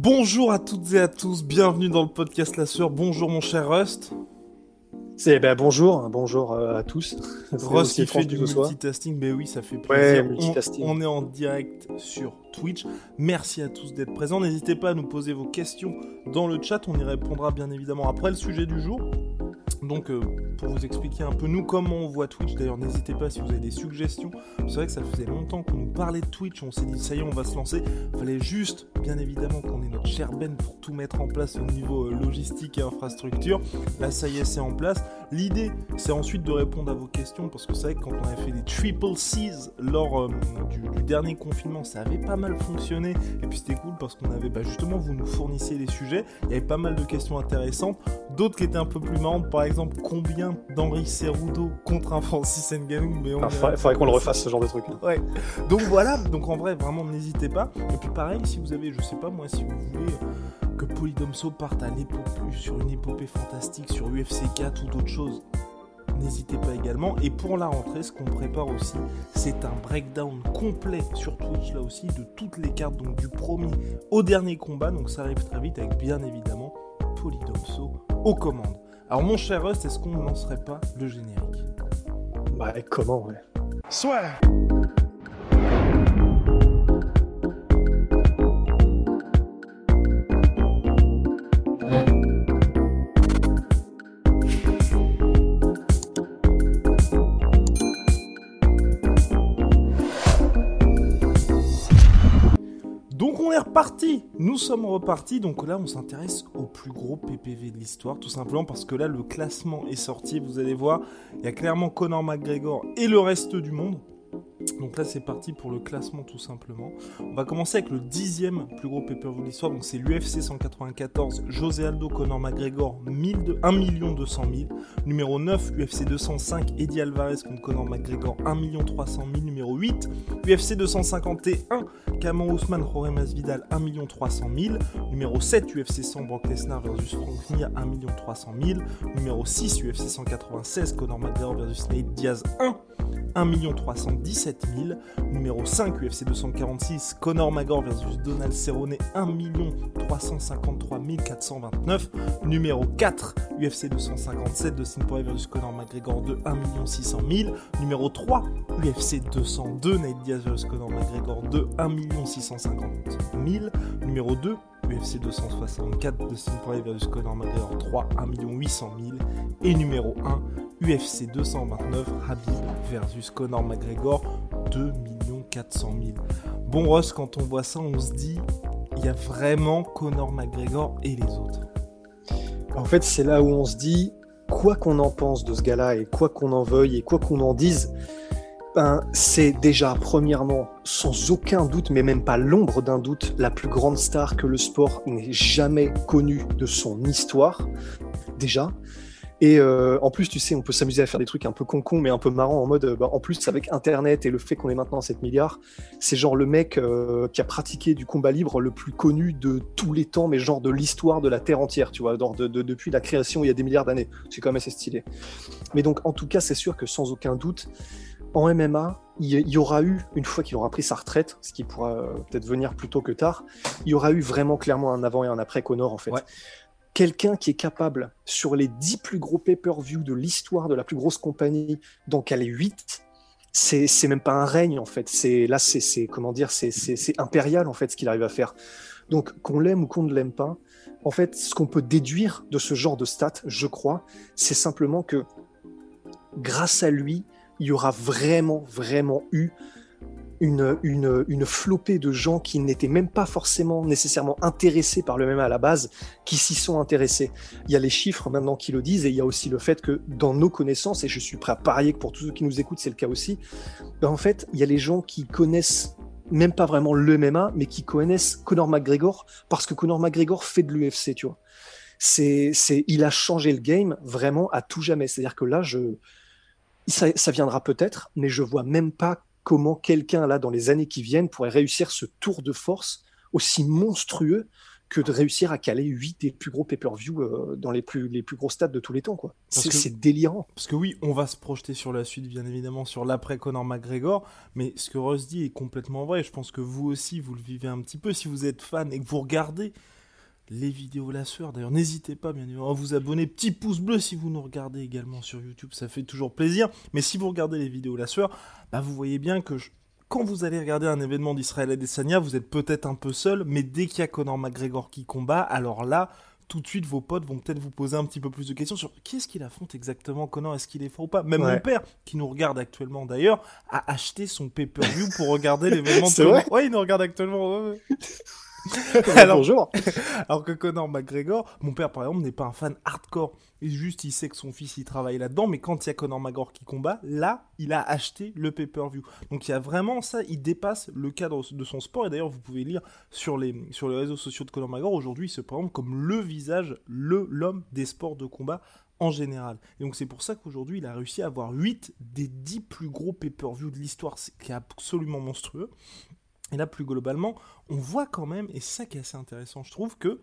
Bonjour à toutes et à tous, bienvenue dans le podcast La Sœur. Bonjour mon cher Rust. C'est ben bonjour, bonjour euh, à tous. Rust qui fait du multitasting, mais oui, ça fait plaisir. On, on, est en direct sur Twitch. Merci à tous d'être présents. N'hésitez pas à nous poser vos questions dans le chat. On y répondra bien évidemment après le sujet du jour. Donc, euh, pour vous expliquer un peu nous comment on voit Twitch, d'ailleurs, n'hésitez pas si vous avez des suggestions. C'est vrai que ça faisait longtemps qu'on nous parlait de Twitch. On s'est dit, ça y est, on va se lancer. Fallait juste, bien évidemment, qu'on ait notre cher Ben pour tout mettre en place au niveau euh, logistique et infrastructure. Là, ça y est, c'est en place. L'idée, c'est ensuite de répondre à vos questions parce que c'est vrai que quand on avait fait des triple C's lors euh, du, dernier confinement, ça avait pas mal fonctionné. Et puis c'était cool parce qu'on avait, bah, justement, vous nous fournissiez les sujets. Il y avait pas mal de questions intéressantes. D'autres qui étaient un peu plus marrantes, par exemple, combien d'Henri Cerudo contre un Francis Ngannou mais on ah, faudrait, qu'on le refasse ce genre de truc. Ouais. Donc voilà, donc en vrai, vraiment, n'hésitez pas. Et puis pareil, si vous avez, je sais pas moi, si vous voulez que Polydomso parte à l'épopée, sur une épopée fantastique, sur UFC 4 ou d'autres choses, n'hésitez pas également. Et pour la rentrée, ce qu'on prépare aussi, c'est un breakdown complet sur Twitch, là aussi, de toutes les cartes, donc du premier au dernier combat. Donc ça arrive très vite avec bien évidemment Polydomso aux commandes. Alors mon cher Rust, est-ce qu'on ne lancerait pas le générique? Bah comment ouais Soit reparti. Nous sommes repartis, donc là on s'intéresse au plus gros PPV de l'histoire, tout simplement parce que là le classement est sorti, vous allez voir, il y a clairement Conor McGregor et le reste du monde. Donc là c'est parti pour le classement tout simplement. On va commencer avec le dixième plus gros pay-per-view de l'histoire, donc c'est l'UFC 194, José Aldo, Conor McGregor, 1 200 000. Numéro 9, UFC 205, Eddie Alvarez contre Conor McGregor, 1 300 000. Numéro 8, UFC 251, Cameron Ousmane, Jorge Masvidal, 1 300 000. Numéro 7, UFC 100, Brock Lesnar versus Frank Mir, 1 300 000. Numéro 6, UFC 196, Conor McGregor versus Nate Diaz, 1 1 317 000. Numéro 5, UFC 246, Conor McGregor versus Donald Cerrone, 1 353 429. Numéro 4, UFC 257, Dustin Poirier versus Conor McGregor 2, 1 600 000. Numéro 3, UFC 202, Nate Diaz versus Conor McGregor 2, 1 650 000. Numéro 2, UFC 264, Dustin Poirier versus Conor McGregor 3, 1 800 000. Et numéro 1, UFC 229, Habib versus Conor McGregor, 2 400 000. Bon Ross, quand on voit ça, on se dit, il y a vraiment Conor McGregor et les autres. En fait, c'est là où on se dit, quoi qu'on en pense de ce gars-là et quoi qu'on en veuille et quoi qu'on en dise, ben, c'est déjà, premièrement, sans aucun doute, mais même pas l'ombre d'un doute, la plus grande star que le sport n'ait jamais connue de son histoire. Déjà. Et euh, en plus, tu sais, on peut s'amuser à faire des trucs un peu con-con, mais un peu marrant en mode, euh, bah, en plus, avec Internet et le fait qu'on est maintenant à 7 milliards, c'est genre le mec euh, qui a pratiqué du combat libre le plus connu de tous les temps, mais genre de l'histoire de la Terre entière, tu vois, depuis la création il y a des milliards d'années. C'est quand même assez stylé. Mais donc, en tout cas, c'est sûr que sans aucun doute, en MMA, il y aura eu, une fois qu'il aura pris sa retraite, ce qui pourra peut-être venir plus tôt que tard, il y aura eu vraiment clairement un avant et un après Connor, en fait quelqu'un qui est capable, sur les 10 plus gros pay-per-view de l'histoire de la plus grosse compagnie, d'en caler 8, c'est, c'est même pas un règne en fait. C'est là, c'est, comment dire, c'est, impérial en fait ce qu'il arrive à faire. Donc qu'on l'aime ou qu'on ne l'aime pas, en fait, ce qu'on peut déduire de ce genre de stats, je crois, c'est simplement que grâce à lui, il y aura vraiment, vraiment eu une, une, flopée de gens qui n'étaient même pas forcément nécessairement intéressés par le même à la base, qui s'y sont intéressés. Il y a les chiffres maintenant qui le disent, et il y a aussi le fait que dans nos connaissances, et je suis prêt à parier que pour tous ceux qui nous écoutent, c'est le cas aussi, ben en fait, il y a les gens qui connaissent même pas vraiment le MMA, mais qui connaissent Conor McGregor parce que Conor McGregor fait de l'UFC, tu vois. C'est, c'est, il a changé le game vraiment à tout jamais. C'est-à-dire que là, je, ça, ça viendra peut-être, mais je vois même pas comment quelqu'un là dans les années qui viennent pourrait réussir ce tour de force aussi monstrueux que de réussir à caler 8 des plus gros pay-per-view euh, dans les plus, les plus gros stades de tous les temps. quoi. C'est délirant. Parce que oui, on va se projeter sur la suite, bien évidemment, sur l'après Conor McGregor, mais ce que Ross dit est complètement vrai. Je pense que vous aussi, vous le vivez un petit peu. Si vous êtes fan et que vous regardez les vidéos la sueur, d'ailleurs, n'hésitez pas, bien évidemment, à vous abonner. Petit pouce bleu si vous nous regardez également sur YouTube, ça fait toujours plaisir. Mais si vous regardez les vidéos la sueur, bah, vous voyez bien que je quand vous allez regarder un événement d'Israël Adesanya, vous êtes peut-être un peu seul, mais dès qu'il y a Conor McGregor qui combat, alors là, tout de suite, vos potes vont peut-être vous poser un petit peu plus de questions sur qui est-ce qu'il affronte exactement, Conor, est-ce qu'il est fort ou pas? Même mon père, qui nous regarde actuellement d'ailleurs, a acheté son pay-per-view pour regarder l'événement de. Ouais, il nous regarde actuellement. alors, Bonjour. alors que Conor McGregor, mon père par exemple n'est pas un fan hardcore. Il juste il sait que son fils il travaille là-dedans, mais quand il y a Conor McGregor qui combat, là il a acheté le pay-per-view. Donc il y a vraiment ça, il dépasse le cadre de son sport. Et d'ailleurs vous pouvez lire sur les sur les réseaux sociaux de Conor McGregor aujourd'hui il se présente comme le visage, le l'homme des sports de combat en général. Et donc c'est pour ça qu'aujourd'hui il a réussi à avoir 8 des 10 plus gros pay-per-view de l'histoire, ce qui est absolument monstrueux. Et là, plus globalement, on voit quand même, et ça qui est assez intéressant, je trouve, que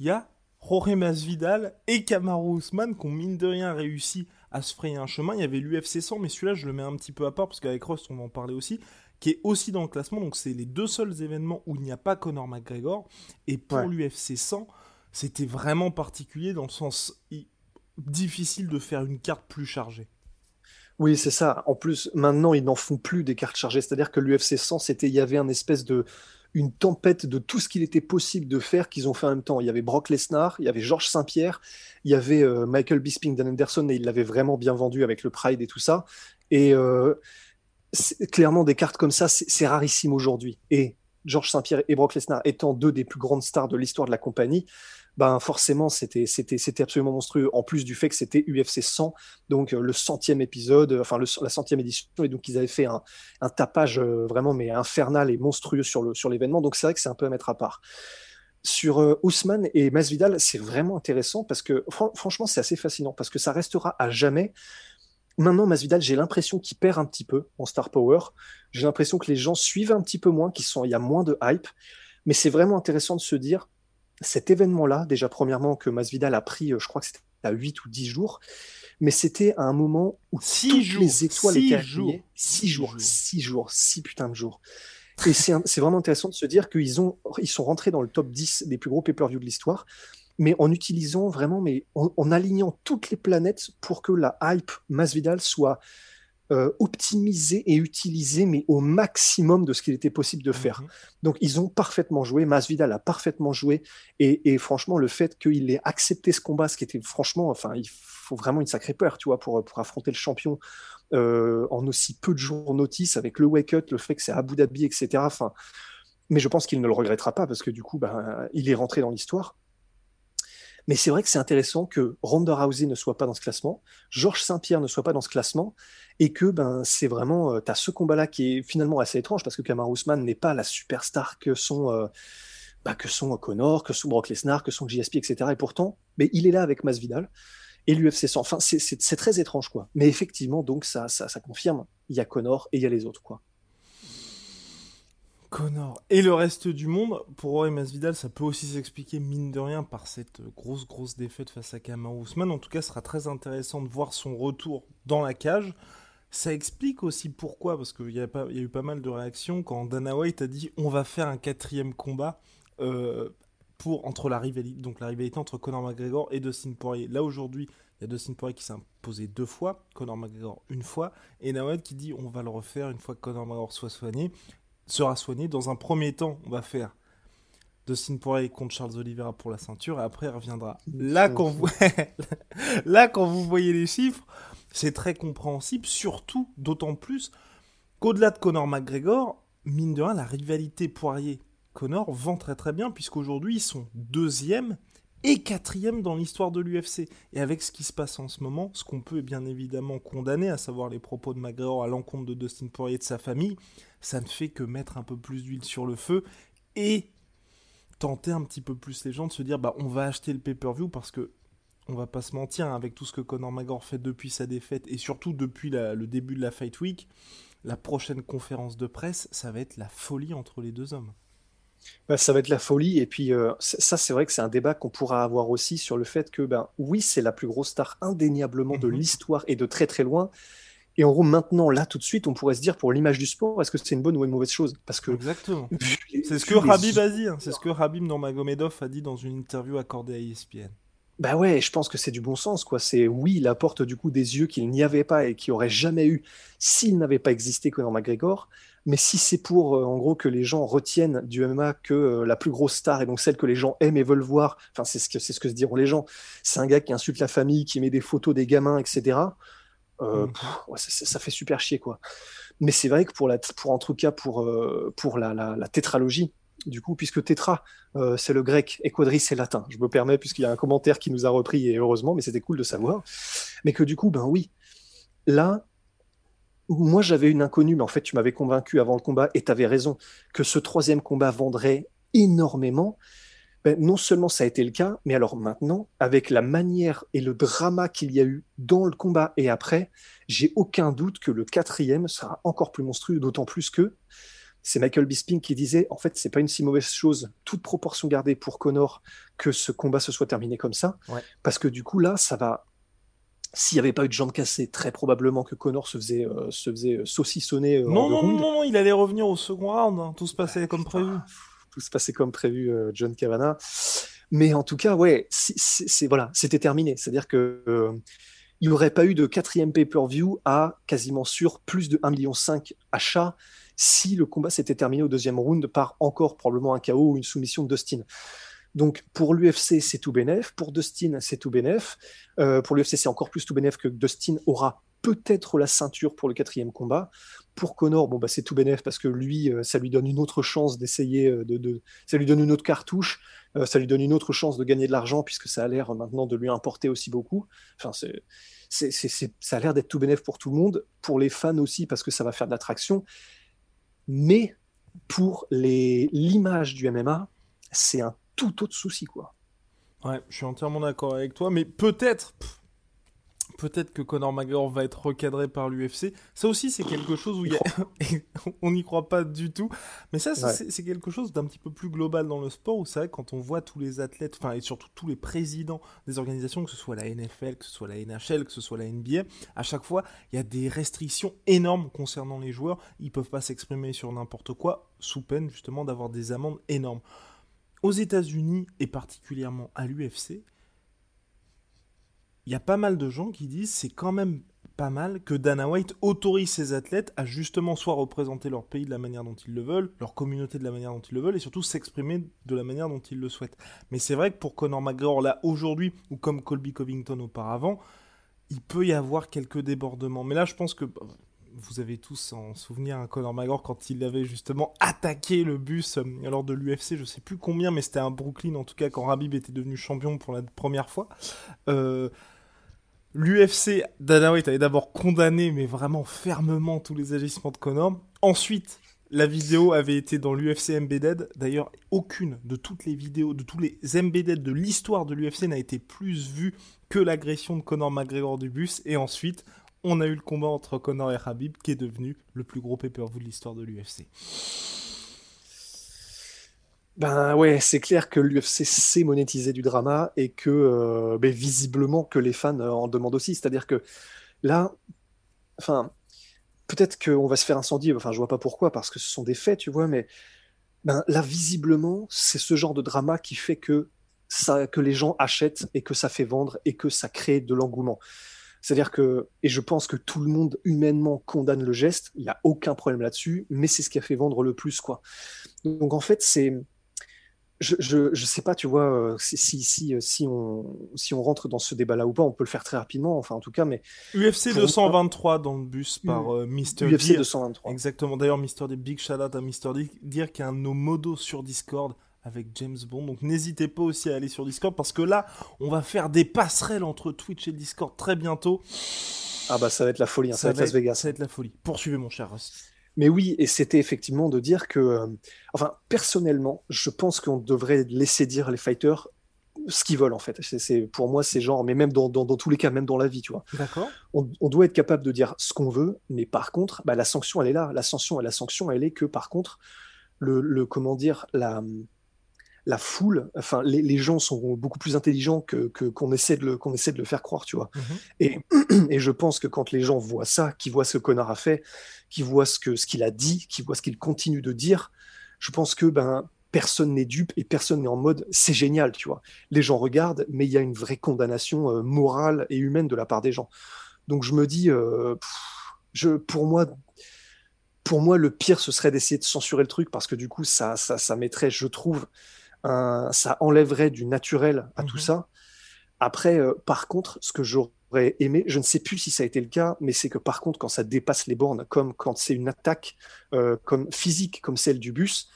il y a Jorge Masvidal et Kamaru Usman qui ont mine de rien réussi à se frayer un chemin. Il y avait l'UFC 100, mais celui-là, je le mets un petit peu à part, parce qu'avec Ross, on va en parler aussi, qui est aussi dans le classement. Donc, c'est les deux seuls événements où il n'y a pas Conor McGregor. Et pour l'UFC 100, c'était vraiment particulier dans le sens difficile de faire une carte plus chargée. Oui, c'est ça. En plus, maintenant, ils n'en font plus des cartes chargées. C'est-à-dire que l'UFC 100, c'était, il y avait un espèce de, une tempête de tout ce qu'il était possible de faire qu'ils ont fait en même temps. Il y avait Brock Lesnar, il y avait Georges Saint-Pierre, il y avait euh, Michael Bisping, Dan Anderson, et il l'avait vraiment bien vendu avec le Pride et tout ça. Et euh, clairement, des cartes comme ça, c'est rarissime aujourd'hui. Et Georges Saint-Pierre et Brock Lesnar étant deux des plus grandes stars de l'histoire de la compagnie, ben forcément c'était c'était c'était absolument monstrueux. En plus du fait que c'était UFC 100, donc euh, le centième épisode, euh, enfin la centième édition, et donc ils avaient fait un, tapage euh, vraiment mais infernal et monstrueux sur le sur l'événement. Donc c'est vrai que c'est un peu à mettre à part. Sur Ousmane et Masvidal, c'est vraiment intéressant parce que franchement c'est assez fascinant parce que ça restera à jamais. Maintenant, Masvidal, j'ai l'impression qu'il perd un petit peu en star power. J'ai l'impression que les gens suivent un petit peu moins, qu'il il y a moins de hype. Mais c'est vraiment intéressant de se dire, cet événement-là, déjà premièrement que Masvidal a pris, euh, je crois que c'était à 8 ou 10 jours, mais c'était à un moment où six toutes jours, les étoiles étaient jours, 6 jours, 6 jours, 6 putains de jours. Et c'est vraiment intéressant de se dire qu'ils ont, ils sont rentrés dans le top 10 des plus gros pay-per-view de l'histoire, mais en utilisant vraiment, mais en, alignant toutes les planètes pour que la hype Masvidal soit euh, optimisé et utilisé, mais au maximum de ce qu'il était possible de faire. Mhm. Donc, ils ont parfaitement joué. Masvidal a parfaitement joué. Et, franchement, le fait qu'il ait accepté ce combat, ce qui était franchement, enfin, il faut vraiment une sacrée peur, tu vois, pour, pour affronter le champion euh, en aussi peu de jours notice, avec le wake-up, le fait que c'est Abu Dhabi, etc. Enfin, mais je pense qu'il ne le regrettera pas parce que du coup, ben, il est rentré dans l'histoire. Mais c'est vrai que c'est intéressant que Ronda Rousey ne soit pas dans ce classement, Georges Saint-Pierre ne soit pas dans ce classement, et que ben c'est vraiment, euh, tu as ce combat-là qui est finalement assez étrange parce que Kamar Ousmane n'est pas la superstar que sont, euh, bah, que sont Connor, que sont Brock Lesnar, que sont JSP, etc. Et pourtant, mais il est là avec Masvidal et l'UFC 100. Enfin, c'est très étrange, quoi. Mais effectivement, donc ça, ça, ça confirme, il y a Connor et il y a les autres, quoi. Connor et le reste du monde, pour Roy Masvidal, ça peut aussi s'expliquer mine de rien par cette grosse grosse défaite face à Kamaru Usman. En tout cas, ce sera très intéressant de voir son retour dans la cage. Ça explique aussi pourquoi, parce qu'il y, a eu pas mal de réactions quand Dana White a dit on va faire un quatrième combat euh, entre la rivalité, donc la rivalité entre Conor McGregor et Dustin Poirier. Là aujourd'hui, il y a Dustin Poirier qui s'est imposé deux fois, Conor McGregor une fois, et Dana qui dit on va le refaire une fois que Conor McGregor soit soigné sera soigné. Dans un premier temps, on va faire Dustin Poirier contre Charles Oliveira pour la ceinture, et après il reviendra. Là, quand vous, là, quand vous voyez les chiffres, c'est très compréhensible, surtout d'autant plus qu'au-delà de Conor McGregor, mine de rien, la rivalité Poirier-Conor vend très très bien, puisqu'aujourd'hui ils sont deuxième, et quatrième dans l'histoire de l'UFC. Et avec ce qui se passe en ce moment, ce qu'on peut bien évidemment condamner, à savoir les propos de McGregor à l'encontre de Dustin Poirier et de sa famille, ça ne fait que mettre un peu plus d'huile sur le feu et tenter un petit peu plus les gens de se dire bah on va acheter le pay-per-view parce que on va pas se mentir hein, avec tout ce que Conor McGregor fait depuis sa défaite et surtout depuis le début de la Fight Week, la prochaine conférence de presse, ça va être la folie entre les deux hommes. Bah, ça va être la folie. Et puis, euh, ça, c'est vrai que c'est un débat qu'on pourra avoir aussi sur le fait que, ben, oui, c'est la plus grosse star indéniablement de mhm. l'histoire et de très très loin. Et en gros, maintenant, là, tout de suite, on pourrait se dire pour l'image du sport, est-ce que c'est une bonne ou une mauvaise chose? Parce que exactement. C'est ce que Rabib a dit. Hein. C'est ce que Rabib Normagomedov a dit dans une interview accordée à ESPN. Bah ouais, je pense que c'est du bon sens, quoi. C'est oui, il apporte du coup des yeux qu'il n'y avait pas et qui aurait jamais eu s'il n'avait pas existé Conor McGregor. Mais si c'est pour, euh, en gros, que les gens retiennent du MMA que euh, la plus grosse star et donc celle que les gens aiment et veulent voir, enfin, c'est ce que, c'est ce que se diront les gens. C'est un gars qui insulte la famille, qui met des photos des gamins, etc. Euh, mm. ça, fait super chier, quoi. Mais c'est vrai que pour, la, pour en tout cas, pour, pour la, la, tétralogie, du coup, puisque tétra, c'est le grec et quadri, c'est latin. Je me permets, puisqu'il y a un commentaire qui nous a repris, et heureusement, mais c'était cool de savoir. Mais que du coup, ben oui, là, moi j'avais une inconnue, mais en fait tu m'avais convaincu avant le combat, et tu avais raison, que ce troisième combat vendrait énormément. Ben, non seulement ça a été le cas, mais alors maintenant, avec la manière et le drama qu'il y a eu dans le combat et après, j'ai aucun doute que le quatrième sera encore plus monstrueux, d'autant plus que c'est Michael Bisping qui disait en fait c'est pas une si mauvaise chose, toute proportion gardée pour Connor, que ce combat se soit terminé comme ça, parce que du coup là ça va s'il n'y avait pas eu de jambes cassées, très probablement que Connor se faisait, euh, se faisait euh, saucissonner. Euh, non, non, non, non, il allait revenir au second round. Hein. Tout se passait comme prévu. Tout se passait comme prévu, John Cavana. Mais en tout cas, ouais, c'est voilà, c'était terminé. C'est-à-dire que il n'y aurait pas eu de quatrième pay-per-view à quasiment sûr plus de 1,5 million achats si le combat s'était terminé au deuxième round par encore probablement un KO ou une soumission de Dustin. Donc pour l'UFC, c'est tout bénef. Pour Dustin, c'est tout bénef. Euh, pour l'UFC, c'est encore plus tout bénef que Dustin aura peut-être la ceinture pour le quatrième combat. Pour Connor, bon bah c'est tout bénef parce que lui, euh, ça lui donne une autre chance d'essayer euh, de, ça lui donne une autre cartouche, ça lui donne une autre chance de gagner de l'argent puisque ça a l'air maintenant de lui importer aussi beaucoup. Enfin c'est, ça a l'air d'être tout bénef pour tout le monde, pour les fans aussi parce que ça va faire de l'attraction. Mais pour l'image du MMA, c'est un tout autre souci, quoi. Ouais, je suis entièrement d'accord avec toi, mais peut-être, peut-être que Conor McGregor va être recadré par l'UFC. Ça aussi, c'est quelque chose où il y a... on n'y croit pas du tout. Mais ça, c'est quelque chose d'un petit peu plus global dans le sport où c'est vrai quand on voit tous les athlètes, enfin et surtout tous les présidents des organisations, que ce soit la NFL, que ce soit la NHL, que ce soit la NBA, à chaque fois, il y a des restrictions énormes concernant les joueurs. Ils peuvent pas s'exprimer sur n'importe quoi sous peine justement d'avoir des amendes énormes aux États-Unis et particulièrement à l'UFC, il y a pas mal de gens qui disent c'est quand même pas mal que Dana White autorise ses athlètes à justement soit représenter leur pays de la manière dont ils le veulent, leur communauté de la manière dont ils le veulent, et surtout s'exprimer de la manière dont ils le souhaitent. Mais c'est vrai que pour Conor McGregor, là, aujourd'hui, ou comme Colby Covington auparavant, il peut y avoir quelques débordements. Mais là, je pense que vous avez tous en souvenir un Conor McGregor quand il avait justement attaqué le bus euh, lors de l'UFC, je sais plus combien, mais c'était un Brooklyn en tout cas quand Rabib était devenu champion pour la première fois. Euh, L'UFC, Dana White avait d'abord condamné, mais vraiment fermement, tous les agissements de Conor. Ensuite, la vidéo avait été dans l'UFC Embedded. D'ailleurs, aucune de toutes les vidéos, de tous les Embedded de l'histoire de l'UFC n'a été plus vue que l'agression de Conor McGregor du bus. Et ensuite, on a eu le combat entre Conor et Habib qui est devenu le plus gros pay-per-view de l'histoire de l'UFC. Ben ouais, c'est clair que l'UFC sait monétiser du drama et que euh, ben, visiblement que les fans euh, en demandent aussi. C'est-à-dire que là, enfin, peut-être qu'on va se faire incendier. Enfin, je vois pas pourquoi parce que ce sont des faits, tu vois. Mais ben là, visiblement, c'est ce genre de drama qui fait que ça, que les gens achètent et que ça fait vendre et que ça crée de l'engouement. C'est-à-dire que, et je pense que tout le monde humainement condamne le geste, il n'y a aucun problème là-dessus, mais c'est ce qui a fait vendre le plus, quoi. Donc en fait, c'est. Je, je, sais pas, tu vois, euh, si, si, si, on, si on rentre dans ce débat-là ou pas, on peut le faire très rapidement, enfin en tout cas, mais... UFC 223 dans le bus par euh, Mr. UFC 223. Exactement, d'ailleurs, Mr. D, big out à Mr. D, dire qu'il y a un de nos modos sur Discord, avec James Bond. Donc n'hésitez pas aussi à aller sur Discord parce que là, on va faire des passerelles entre Twitch et Discord très bientôt. Ah bah ça va être la folie, hein, ça, va être Las Vegas. Ça va être la folie. Poursuivez mon cher Rust. Mais oui, et c'était effectivement de dire que, euh, enfin, personnellement, je pense qu'on devrait laisser dire les fighters ce qu'ils veulent en fait. C'est pour moi c'est genre, mais même dans, dans, tous les cas, même dans la vie, tu vois. D'accord. On, on, doit être capable de dire ce qu'on veut, mais par contre, bah, la sanction elle est là. La sanction, la sanction, elle est que par contre, le, le comment dire, la la foule, enfin, les, les, gens sont beaucoup plus intelligents que qu'on essaie de le qu'on essaie de le faire croire, tu vois. Mhm. Et, et je pense que quand les gens voient ça, qui voient ce connard a fait, qui voient ce que ce qu'il a dit, qui voient ce qu'il continue de dire, je pense que ben personne n'est dupe et personne n'est en mode c'est génial, tu vois. Les gens regardent, mais il y a une vraie condamnation euh, morale et humaine de la part des gens. Donc je me dis, euh, je, pour moi, pour moi, le pire, ce serait d'essayer de censurer le truc parce que du coup, ça, ça, ça mettrait, je trouve, un, ça enlèverait du naturel à tout Mhm. ça. Après, euh, par contre, ce que j'aurais aimé, je ne sais plus si ça a été le cas, mais c'est que par contre, quand ça dépasse les bornes, comme quand c'est une attaque euh, comme physique, comme celle du bus,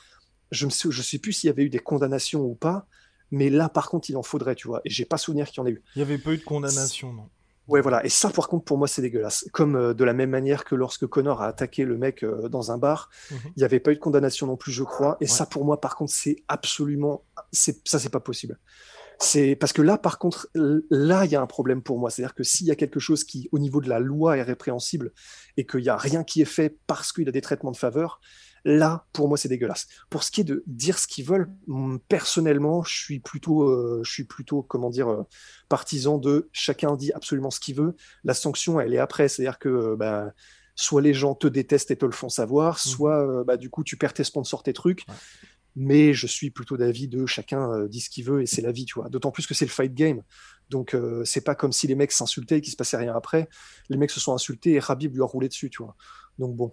je ne sais, je sais plus s'il y avait eu des condamnations ou pas, mais là, par contre, il en faudrait, tu vois. Et j'ai pas souvenir qu'il y en ait eu. Il n'y avait pas eu de condamnation, non. Ouais, voilà. Et ça, par contre, pour moi, c'est dégueulasse. Comme euh, de la même manière que lorsque Connor a attaqué le mec euh, dans un bar, Mhm. il n'y avait pas eu de condamnation non plus, je crois. Et Ouais. ça, pour moi, par contre, c'est absolument, c'est ça, c'est pas possible. C'est parce que là, par contre, là, il y a un problème pour moi. C'est-à-dire que s'il y a quelque chose qui, au niveau de la loi, est répréhensible et qu'il y a rien qui est fait parce qu'il a des traitements de faveur, là, pour moi, c'est dégueulasse. Pour ce qui est de dire ce qu'ils veulent, hum, personnellement, je suis plutôt, euh, je suis plutôt, comment dire, euh, partisan de chacun dit absolument ce qu'il veut. La sanction, elle est après. C'est-à-dire que, euh, bah, soit les gens te détestent et te le font savoir, soit, euh, bah, du coup, tu perds tes sponsors, tes trucs. Ouais. Mais je suis plutôt d'avis de chacun euh, dit ce qu'il veut et c'est la vie, tu vois. D'autant plus que c'est le fight game. Donc, euh, c'est pas comme si les mecs s'insultaient et qu'il se passait rien après. Les mecs se sont insultés et Rabib lui a roulé dessus, tu vois. Donc, bon.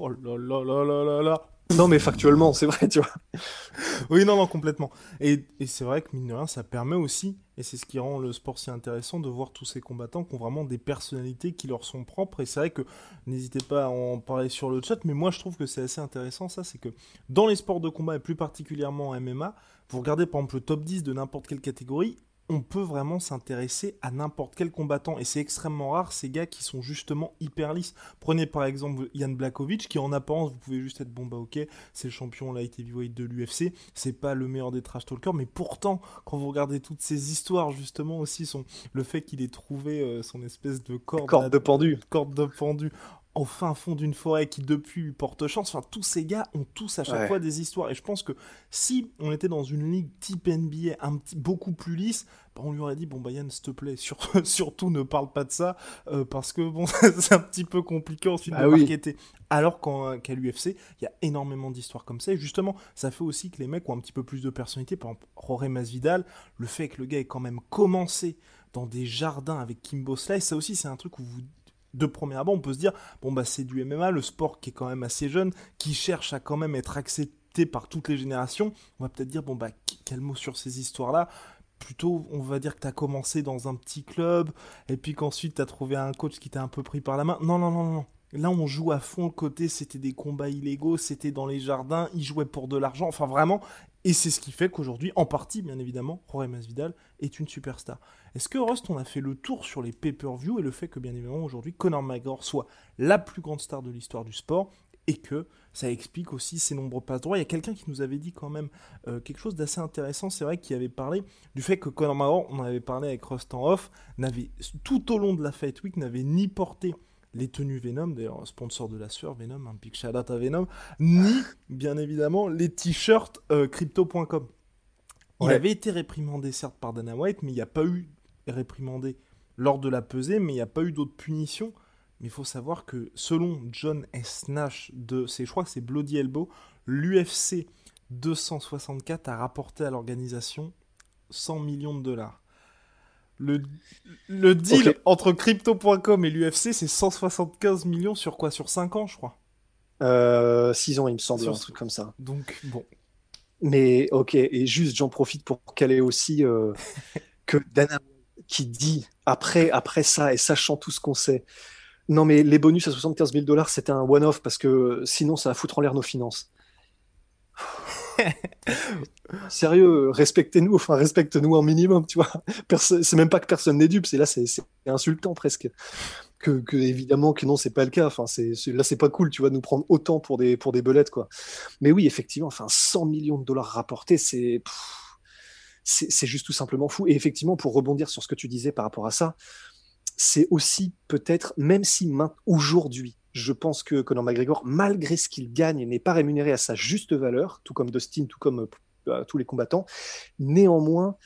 Oh là là là là là là. Non, mais factuellement, c'est vrai, tu vois. Oui, non, non, complètement. Et, et c'est vrai que, mine de rien, ça permet aussi, et c'est ce qui rend le sport si intéressant, de voir tous ces combattants qui ont vraiment des personnalités qui leur sont propres. Et c'est vrai que, n'hésitez pas à en parler sur le chat, mais moi je trouve que c'est assez intéressant, ça, c'est que dans les sports de combat, et plus particulièrement en MMA, vous regardez par exemple le top 10 de n'importe quelle catégorie, on peut vraiment s'intéresser à n'importe quel combattant. Et c'est extrêmement rare ces gars qui sont justement hyper lisses. Prenez par exemple Yann Blakovic, qui en apparence, vous pouvez juste être bon bah ok, c'est le champion light heavyweight de l'UFC, c'est pas le meilleur des trash talkers, mais pourtant, quand vous regardez toutes ces histoires, justement aussi, son, le fait qu'il ait trouvé euh, son espèce de corde, Corde de pendu. corde de pendu au fin fond d'une forêt qui depuis porte chance. Enfin, tous ces gars ont tous à chaque Ouais. fois des histoires. Et je pense que si on était dans une ligue type NBA un petit, beaucoup plus lisse, bah, on lui aurait dit bon bah Yann, s'il te plaît, sur- surtout ne parle pas de ça euh, parce que bon, c'est un petit peu compliqué ensuite Ah de oui. marketer. Alors qu'en- qu'à l'UFC, il y a énormément d'histoires comme ça. Et justement, ça fait aussi que les mecs ont un petit peu plus de personnalité. Par exemple, Jorge Masvidal, le fait que le gars ait quand même commencé dans des jardins avec Kimbo Slice, ça aussi c'est un truc où vous de premier abord, on peut se dire, bon, bah, c'est du MMA, le sport qui est quand même assez jeune, qui cherche à quand même être accepté par toutes les générations. On va peut-être dire, bon, bah, qu- quel mot sur ces histoires-là? Plutôt, on va dire que tu as commencé dans un petit club, et puis qu'ensuite tu as trouvé un coach qui t'a un peu pris par la main. Non, non, non, non. Là, on joue à fond le côté, c'était des combats illégaux, c'était dans les jardins, ils jouaient pour de l'argent, enfin vraiment. Et c'est ce qui fait qu'aujourd'hui, en partie, bien évidemment, Jorge Masvidal est une superstar. Est-ce que Rust, on a fait le tour sur les pay-per-view et le fait que, bien évidemment, aujourd'hui, Conor McGregor soit la plus grande star de l'histoire du sport et que ça explique aussi ses nombreux passes droits. Il y a quelqu'un qui nous avait dit quand même euh, quelque chose d'assez intéressant, c'est vrai, qui avait parlé du fait que Conor McGregor, on en avait parlé avec Rust en off, n'avait tout au long de la Fight Week, n'avait ni porté les tenues Venom, d'ailleurs sponsor de la sueur Venom, un big shout à Venom, ni bien évidemment les t-shirts euh, crypto.com. Il Ouais. avait été réprimandé certes par Dana White, mais il n'y a pas eu réprimandé lors de la pesée, mais il n'y a pas eu d'autres punitions mais il faut savoir que selon John S. Nash de, je crois que c'est Bloody Elbow, l'UFC 264 a rapporté à l'organisation 100 millions de dollars. Le, le deal entre crypto.com et l'UFC, c'est 175 millions sur quoi? Sur 5 ans, je crois. Euh, 6 ans, il me semble, un truc comme ça. Donc, bon. Mais ok, et juste j'en profite pour caler aussi euh, que Dana qui dit après, après ça et sachant tout ce qu'on sait, non mais les bonus à 75 000 dollars c'était un one-off parce que sinon ça va foutre en l'air nos finances. Sérieux, respectez-nous, enfin respecte-nous un minimum, tu vois. C'est même pas que personne n'est dupe, c'est là c'est insultant presque que, évidemment que non, c'est pas le cas. Enfin, c'est là, c'est pas cool, tu vas nous prendre autant pour des pour des belettes, quoi. Mais oui, effectivement, enfin, 100 millions de dollars rapportés, c'est c'est juste tout simplement fou. Et effectivement, pour rebondir sur ce que tu disais par rapport à ça, c'est aussi peut-être, même si aujourd'hui, je pense que Conor McGregor, malgré ce qu'il gagne, n'est pas rémunéré à sa juste valeur, tout comme Dustin, tout comme euh, tous les combattants. Néanmoins,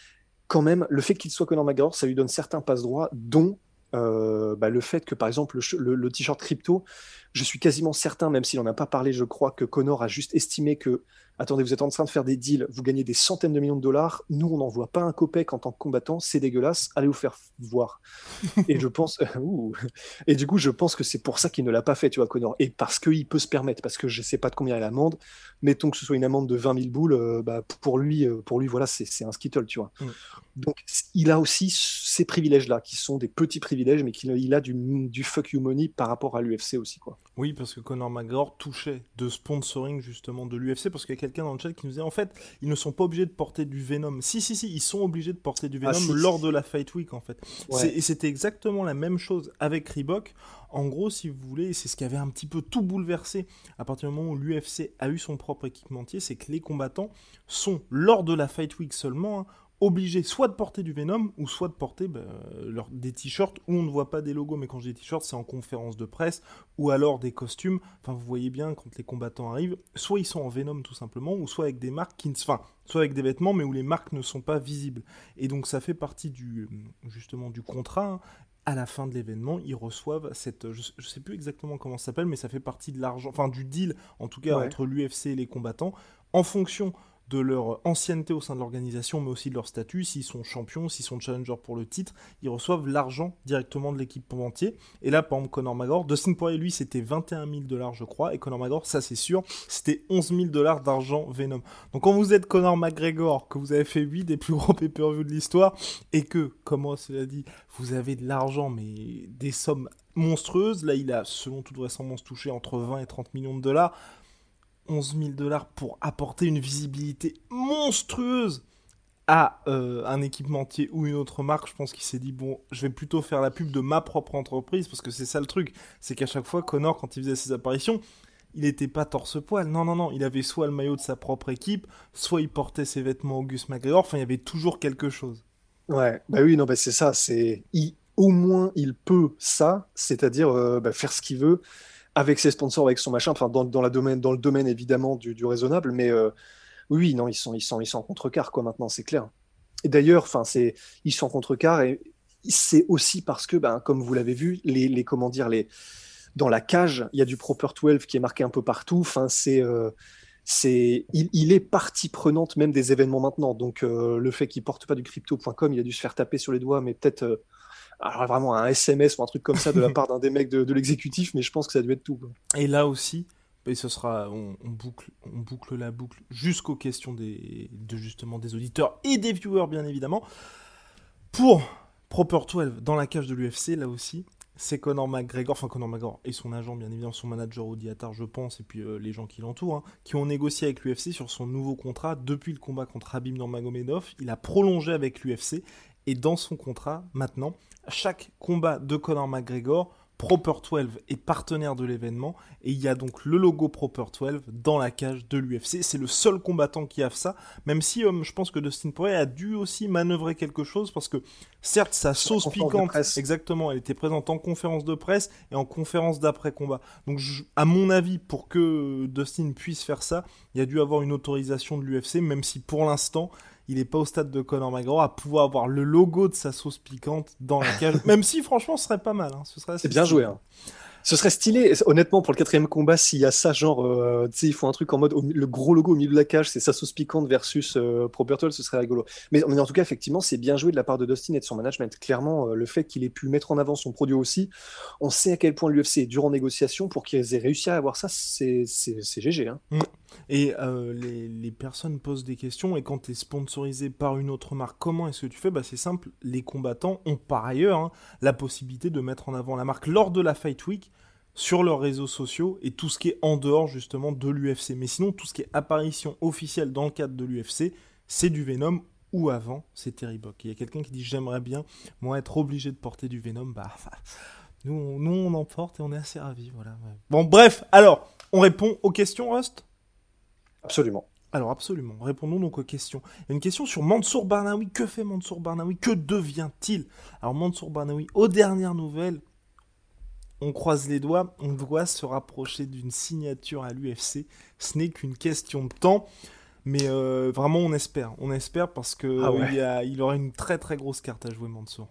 quand même, le fait qu'il soit Conor McGregor, ça lui donne certains passe-droits, dont euh, bah, le fait que, par exemple, le, t-shirt crypto, je suis quasiment certain, même s'il n'en a pas parlé, je crois que Connor a juste estimé que, attendez, vous êtes en train de faire des deals, vous gagnez des centaines de millions de dollars, nous, on n'en voit pas un copec en tant que combattant, c'est dégueulasse, allez vous faire voir. et je pense, et du coup, je pense que c'est pour ça qu'il ne l'a pas fait, tu vois, Connor, et parce qu'il peut se permettre, parce que je sais pas de combien est l'amende, mettons que ce soit une amende de 20 000 boules, euh, bah, pour lui, euh, pour lui, voilà, c'est un skittle, tu vois. Mm. Donc, il a aussi ces privilèges-là, qui sont des petits privilèges, mais qu'il a du, du fuck you money par rapport à l'UFC aussi, quoi. Oui, parce que Conor McGregor touchait de sponsoring, justement, de l'UFC, parce qu'il y a quelqu'un dans le chat qui nous disait, en fait, ils ne sont pas obligés de porter du Venom. Si, si, si, ils sont obligés de porter du ah, Venom lors de la Fight Week, en fait. Et c'était exactement la même chose avec Reebok. En gros, si vous voulez, c'est ce qui avait un petit peu tout bouleversé à partir du moment où l'UFC a eu son propre équipementier, c'est que les combattants sont, lors de la Fight Week seulement, hein, obligés soit de porter du Venom ou soit de porter bah, des t-shirts où on ne voit pas des logos. Mais quand je dis t-shirts, c'est en conférence de presse ou alors des costumes. Enfin, vous voyez bien quand les combattants arrivent, soit ils sont en Venom tout simplement, ou soit avec des marques qui, enfin, soit avec des vêtements mais où les marques ne sont pas visibles. Et donc ça fait partie du justement du contrat. Hein. À la fin de l'événement, ils reçoivent cette, je, ne sais plus exactement comment ça s'appelle, mais ça fait partie de l'argent, enfin du deal en tout cas entre l'UFC et les combattants, en fonction de leur ancienneté au sein de l'organisation, mais aussi de leur statut. S'ils sont champions, s'ils sont challengers pour le titre, ils reçoivent l'argent directement de l'équipe entier. Et là, par exemple, Conor McGregor, Dustin Poirier, lui, c'était 21 000 dollars, je crois, et Conor McGregor, ça c'est sûr, c'était 11 000 dollars d'argent Venom. Donc quand vous êtes Conor McGregor, que vous avez fait 8 des plus gros pay-per-view de l'histoire, et que, comme moi cela dit, vous avez de l'argent, mais des sommes monstrueuses, là il a, selon toute vraisemblance, touché entre 20 et 30 millions de dollars, 11 000 dollars pour apporter une visibilité monstrueuse à euh, un équipementier ou une autre marque, je pense qu'il s'est dit bon, je vais plutôt faire la pub de ma propre entreprise parce que c'est ça le truc, c'est qu'à chaque fois Connor quand il faisait ses apparitions, il n'était pas torse-poil, non non non, il avait soit le maillot de sa propre équipe, soit il portait ses vêtements Auguste McGregor, enfin il y avait toujours quelque chose. Ouais, bah oui non bah c'est ça, c'est au moins il peut ça, c'est-à-dire euh, bah, faire ce qu'il veut avec ses sponsors, avec son machin, enfin dans, le domaine évidemment du, raisonnable, mais euh, oui, non, ils sont, ils sont, ils sont en contrecar quoi maintenant, c'est clair. Et d'ailleurs, enfin c'est, ils sont en contrecar et c'est aussi parce que, ben, comme vous l'avez vu, les, les, comment dire, les, dans la cage, il y a du Proper 12 qui est marqué un peu partout. Enfin, c'est, euh, c'est, il, est partie prenante même des événements maintenant. Donc, euh, le fait qu'il porte pas du crypto.com, il a dû se faire taper sur les doigts, mais peut-être alors vraiment un SMS ou un truc comme ça de la part d'un des mecs de, l'exécutif, mais je pense que ça a dû être tout. Et là aussi, et ce sera, on, boucle, on boucle la boucle jusqu'aux questions des, de justement des auditeurs et des viewers bien évidemment. Pour Proper 12 dans la cage de l'UFC, là aussi, c'est Conor McGregor, enfin Conor McGregor et son agent, bien évidemment, son manager Odiatar, je pense, et puis euh, les gens qui l'entourent, hein, qui ont négocié avec l'UFC sur son nouveau contrat depuis le combat contre Habib Nurmagomedov. Il a prolongé avec l'UFC et dans son contrat, maintenant, chaque combat de Conor McGregor, Proper 12 est partenaire de l'événement et il y a donc le logo Proper 12 dans la cage de l'UFC. C'est le seul combattant qui a ça, même si euh, je pense que Dustin Poirier a dû aussi manœuvrer quelque chose parce que certes sa sauce piquante, exactement, elle était présente en conférence de presse et en conférence d'après combat. Donc à mon avis, pour que Dustin puisse faire ça, il y a dû avoir une autorisation de l'UFC, même si pour l'instant il n'est pas au stade de Conor McGregor à pouvoir avoir le logo de sa sauce piquante dans la cage. Même si, franchement, ce serait pas mal. Hein. C'est bien joué. Hein. Ce serait stylé, honnêtement, pour le quatrième combat, s'il y a ça, genre, euh, tu sais, ils font un truc en mode le gros logo au milieu de la cage, c'est sa sauce piquante versus euh, Pro ce serait rigolo. Mais, en tout cas, effectivement, c'est bien joué de la part de Dustin et de son management. Clairement, euh, le fait qu'il ait pu mettre en avant son produit aussi, on sait à quel point l'UFC est dur en négociation pour qu'ils aient réussi à avoir ça, c'est GG. Hein. Mm. Et les, les, personnes posent des questions, et quand tu es sponsorisé par une autre marque, comment est-ce que tu fais? Bah, C'est simple, les combattants ont par ailleurs hein, la possibilité de mettre en avant la marque lors de la Fight Week sur leurs réseaux sociaux et tout ce qui est en dehors justement de l'UFC. Mais sinon, tout ce qui est apparition officielle dans le cadre de l'UFC, c'est du Venom ou avant, c'est Terry Bock. Il y a quelqu'un qui dit j'aimerais bien, moi, être obligé de porter du Venom. Bah, nous, on, nous, on en porte et on est assez ravis. Voilà. Bon, bref, alors, on répond aux questions, Rust? Absolument. Alors absolument, répondons donc aux questions. Il y a une question sur Mansour Barnaoui. Que fait Mansour Barnaoui? Que devient-il? Alors Mansour Barnaoui, aux dernières nouvelles, on croise les doigts, on doit se rapprocher d'une signature à l'UFC. Ce n'est qu'une question de temps. Mais euh, vraiment, on espère. On espère parce que ah il, aura une très très grosse carte à jouer, Mansour.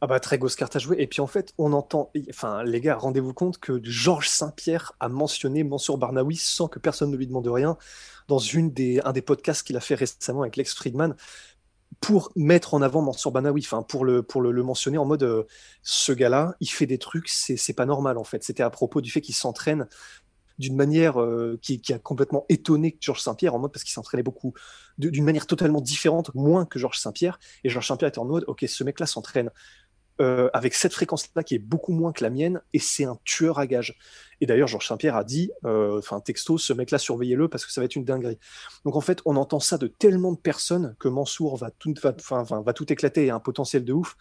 Ah bah très grosse carte à jouer. Et puis en fait, on entend, enfin les gars, rendez-vous compte que Georges Saint-Pierre a mentionné Mansour Barnaoui sans que personne ne lui demande rien dans une des, un des podcasts qu'il a fait récemment avec Lex Friedman pour mettre en avant Mansour Banawi, enfin pour le pour le, mentionner en mode euh, ce gars-là, il fait des trucs, c'est c'est pas normal en fait. C'était à propos du fait qu'il s'entraîne d'une manière euh, qui, qui, a complètement étonné Georges Saint-Pierre en mode parce qu'il s'entraînait beaucoup d'une manière totalement différente, moins que Georges Saint-Pierre. Et Georges Saint-Pierre était en mode ok, ce mec-là s'entraîne euh, avec cette fréquence-là qui est beaucoup moins que la mienne, et c'est un tueur à gage. Et d'ailleurs, Georges Saint-Pierre a dit, euh, enfin texto, ce mec-là, surveillez-le parce que ça va être une dinguerie. Donc en fait, on entend ça de tellement de personnes que Mansour va tout, va, va tout éclater, il a un potentiel de ouf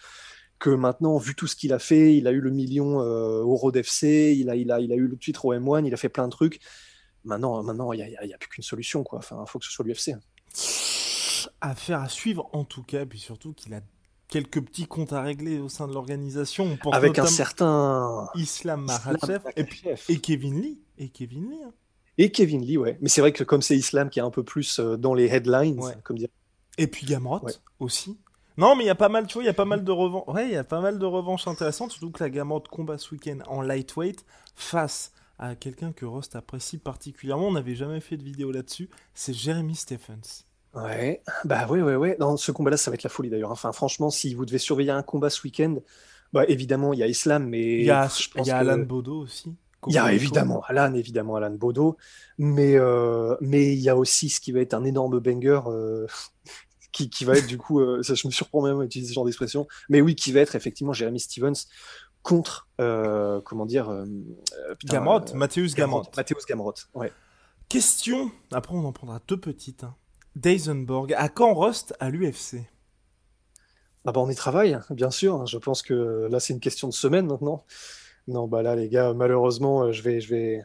que maintenant, vu tout ce qu'il a fait, il a eu le million euh, au Road FC, il a, il, a, il a eu le titre au M1, il a fait plein de trucs. Maintenant, maintenant, il n'y a, a, plus qu'une solution, quoi. Enfin, il faut que ce soit l'UFC. Affaire à suivre en tout cas, puis surtout qu'il a quelques petits comptes à régler au sein de l'organisation. Avec un certain Islam Makhachev et, Kevin Lee. Et Kevin Lee. Hein. Et Kevin Lee, ouais. Mais c'est vrai que comme c'est Islam qui est un peu plus euh, dans les headlines, comme dire. Et puis Gamrot aussi. Non, mais il y a pas mal, tu vois, il y a pas mal de revanches. Ouais, il y a pas mal de revanches intéressantes, surtout que la Gamrot combat ce week-end en lightweight face à quelqu'un que Rost apprécie particulièrement. On n'avait jamais fait de vidéo là-dessus. C'est Jeremy Stephens. Ouais, bah oui, oui, oui. Dans ce combat-là, ça va être la folie d'ailleurs. Enfin, franchement, si vous devez surveiller un combat ce week-end, bah évidemment, il y a Islam, mais. Il y a, il y a Alan Bodo aussi. Il y a évidemment Alan, évidemment Alan Bodo, mais euh, mais il y a aussi ce qui va être un énorme banger euh, qui, qui, va être du coup, euh, ça je me surprends même à utiliser ce genre d'expression, mais oui, qui va être effectivement Jeremy Stevens contre comment dire Gamrot, Matthäus Gamrot. Matthäus Gamrot, ouais. Question, après on en prendra deux petites. Hein. Deisenborg. À quand Rust à l'UFC ah bah on y travaille, bien sûr. Je pense que là c'est une question de semaine maintenant. Non bah là les gars, malheureusement euh, je vais je vais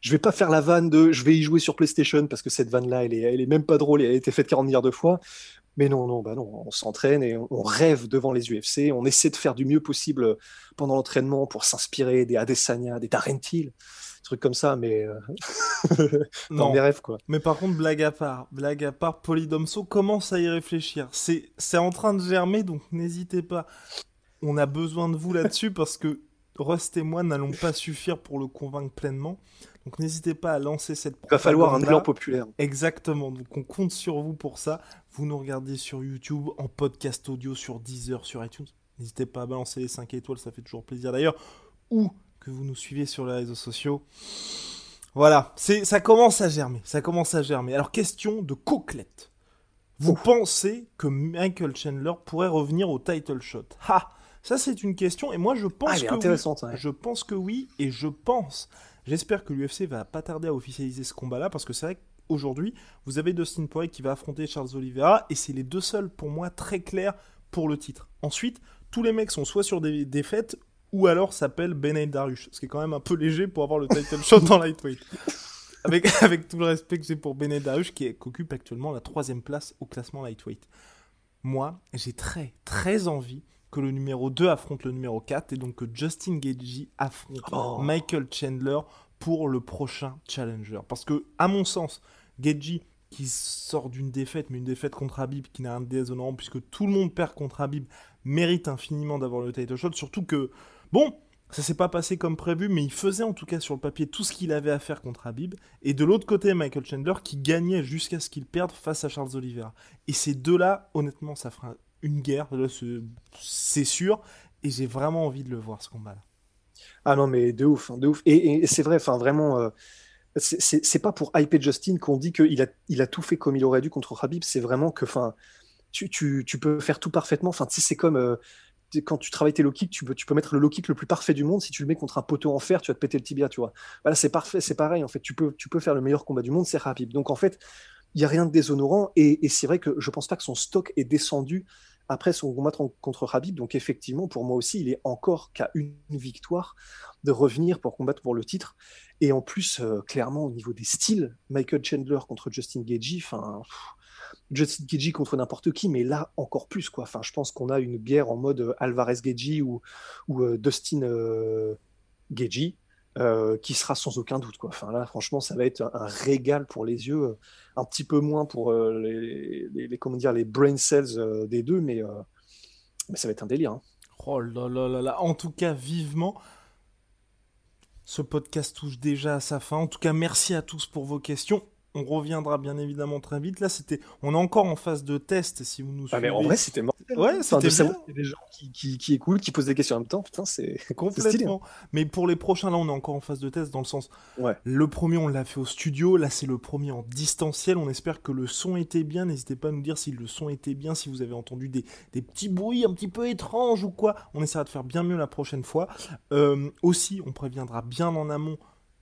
je vais pas faire la vanne de je vais y jouer sur PlayStation parce que cette vanne là elle est, elle est même pas drôle et elle a été faite 40 milliards de fois. Mais non non bah non, on s'entraîne et on, rêve devant les UFC. On essaie de faire du mieux possible pendant l'entraînement pour s'inspirer des Adesanya, des Darren Till trucs comme ça, mais euh, non, mes rêves quoi. Mais par contre, blague à part, blague à part, Polydomso commence à y réfléchir. C'est c'est en train de germer, donc n'hésitez pas. On a besoin de vous là-dessus parce que Rust et moi n'allons pas suffire pour le convaincre pleinement. Donc n'hésitez pas à lancer cette Il va falloir un élan populaire. Exactement. Donc on compte sur vous pour ça. Vous nous regardez sur YouTube, en podcast audio, sur Deezer, sur iTunes. N'hésitez pas à balancer les 5 étoiles, ça fait toujours plaisir d'ailleurs. Ou que vous nous suivez sur les réseaux sociaux. Voilà, c'est ça commence à germer, ça commence à germer. Alors question de Coquelette. Vous pensez que Michael Chandler pourrait revenir au title shot? Ha Ça c'est une question et moi je pense ah, que oui. Je pense que oui et je pense. J'espère que l'UFC va pas tarder à officialiser ce combat-là parce que c'est vrai qu'aujourd'hui vous avez Dustin Poirier qui va affronter Charles Oliveira et c'est les deux seuls pour moi très clairs pour le titre. Ensuite, tous les mecs sont soit sur des défaites ou alors s'appelle Benaid Darush, ce qui est quand même un peu léger pour avoir le title shot en lightweight. Avec, avec tout le respect que j'ai pour Benaid Darush, qui, occupe actuellement la troisième place au classement lightweight. Moi, j'ai très, très envie que le numéro 2 affronte le numéro 4 et donc que Justin Gagey affronte oh. Michael Chandler pour le prochain challenger. Parce que, à mon sens, Gagey, qui sort d'une défaite, mais une défaite contre Habib qui n'a un déshonorant, puisque tout le monde perd contre Habib, mérite infiniment d'avoir le title shot. Surtout que Bon, Ça s'est pas passé comme prévu, mais il faisait en tout cas sur le papier tout ce qu'il avait à faire contre Habib. Et de l'autre côté, Michael Chandler qui gagnait jusqu'à ce qu'il perde face à Charles Oliveira. Et ces deux-là, honnêtement, ça fera une guerre, c'est sûr. Et j'ai vraiment envie de le voir ce combat-là. Ah non, mais de ouf, hein, de ouf. Et, c'est vrai, enfin vraiment. Euh, c'est pas pour hyper Justin qu'on dit qu'il a, tout fait comme il aurait dû contre Habib. C'est vraiment que, enfin, tu, peux faire tout parfaitement. Enfin, tu c'est comme euh, quand tu travailles tes low kicks, tu peux, mettre le low kick le plus parfait du monde. Si tu le mets contre un poteau en fer, tu vas te péter le tibia, tu vois. Voilà, c'est parfait, c'est pareil. En fait, tu peux, faire le meilleur combat du monde, c'est Habib. Donc en fait, il y a rien de déshonorant. Et, c'est vrai que je pense pas que son stock est descendu après son combat contre Habib. Donc effectivement, pour moi aussi, il est encore qu'à une victoire de revenir pour combattre pour le titre. Et en plus, euh, clairement, au niveau des styles, Michael Chandler contre Justin Gagey, enfin, Justin Gagey contre n'importe qui, mais là encore plus quoi. Enfin, je pense qu'on a une guerre en mode euh, Alvarez Gagey ou, ou euh, Dustin euh, qui sera sans aucun doute quoi. Enfin là, franchement, ça va être un, régal pour les yeux, un petit peu moins pour les, les, les brain cells des deux, mais, mais ça va être un délire. Hein. Oh là là là là. En tout cas, vivement. Ce podcast touche déjà à sa fin. En tout cas, merci à tous pour vos questions. On reviendra bien évidemment très vite. Là, c'était, on est encore en phase de test. Si vous nous suivez. Ah mais en vrai, c'était mortel. Ouais, c'était bien. Il y a des gens qui, qui, qui, écoutent, qui posent des questions en même temps. Putain, c'est complètement. Mais pour les prochains, là, on est encore en phase de test dans le sens. Ouais. Le premier, on l'a fait au studio. Là, c'est le premier en distanciel. On espère que le son était bien. N'hésitez pas à nous dire si le son était bien, si vous avez entendu des, des petits bruits un petit peu étranges ou quoi. On essaiera de faire bien mieux la prochaine fois. Euh, aussi, on préviendra bien en amont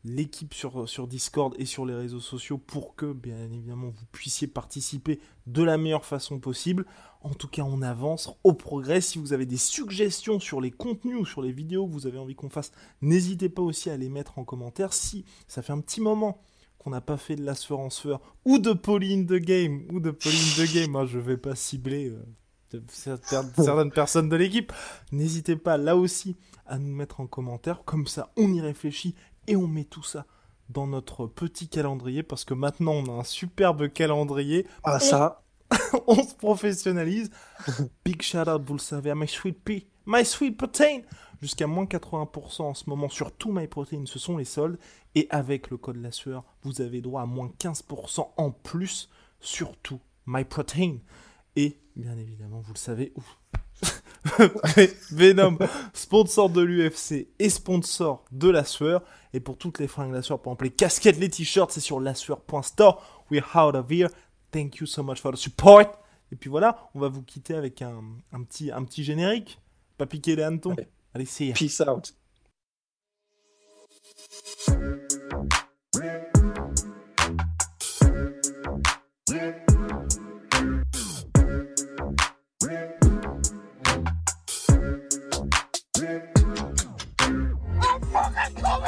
l'équipe sur, sur Discord et sur les réseaux sociaux pour que, bien évidemment, vous puissiez participer de la meilleure façon possible. En tout cas, on avance au progrès. Si vous avez des suggestions sur les contenus ou sur les vidéos que vous avez envie qu'on fasse, n'hésitez pas aussi à les mettre en commentaire. Si ça fait un petit moment qu'on n'a pas fait de l'assurenceur ou de Pauline de Game ou de Pauline de Game, moi je vais pas cibler euh, certaines personnes de l'équipe. N'hésitez pas là aussi à nous mettre en commentaire, comme ça on y réfléchit et on met tout ça dans notre petit calendrier parce que maintenant on a un superbe calendrier. Ah ça On se professionnalise. Big shout out, vous le savez, à My Sweet Pea, My Sweet Protein Jusqu'à moins 80% en ce moment sur tout My Protein, ce sont les soldes. Et avec le code la sueur, vous avez droit à moins 15% en plus sur tout My Protein. Et bien évidemment, vous le savez, Venom, sponsor de l'UFC et sponsor de la sueur. Et pour toutes les fringues la sueur, par exemple les casquettes, les t-shirts, c'est sur lasueur.store. We're out of here. Thank you so much for the support. Et puis voilà, on va vous quitter avec un, un petit, un petit générique. Pas piquer les hannetons. Allez, Allez c'est Peace out.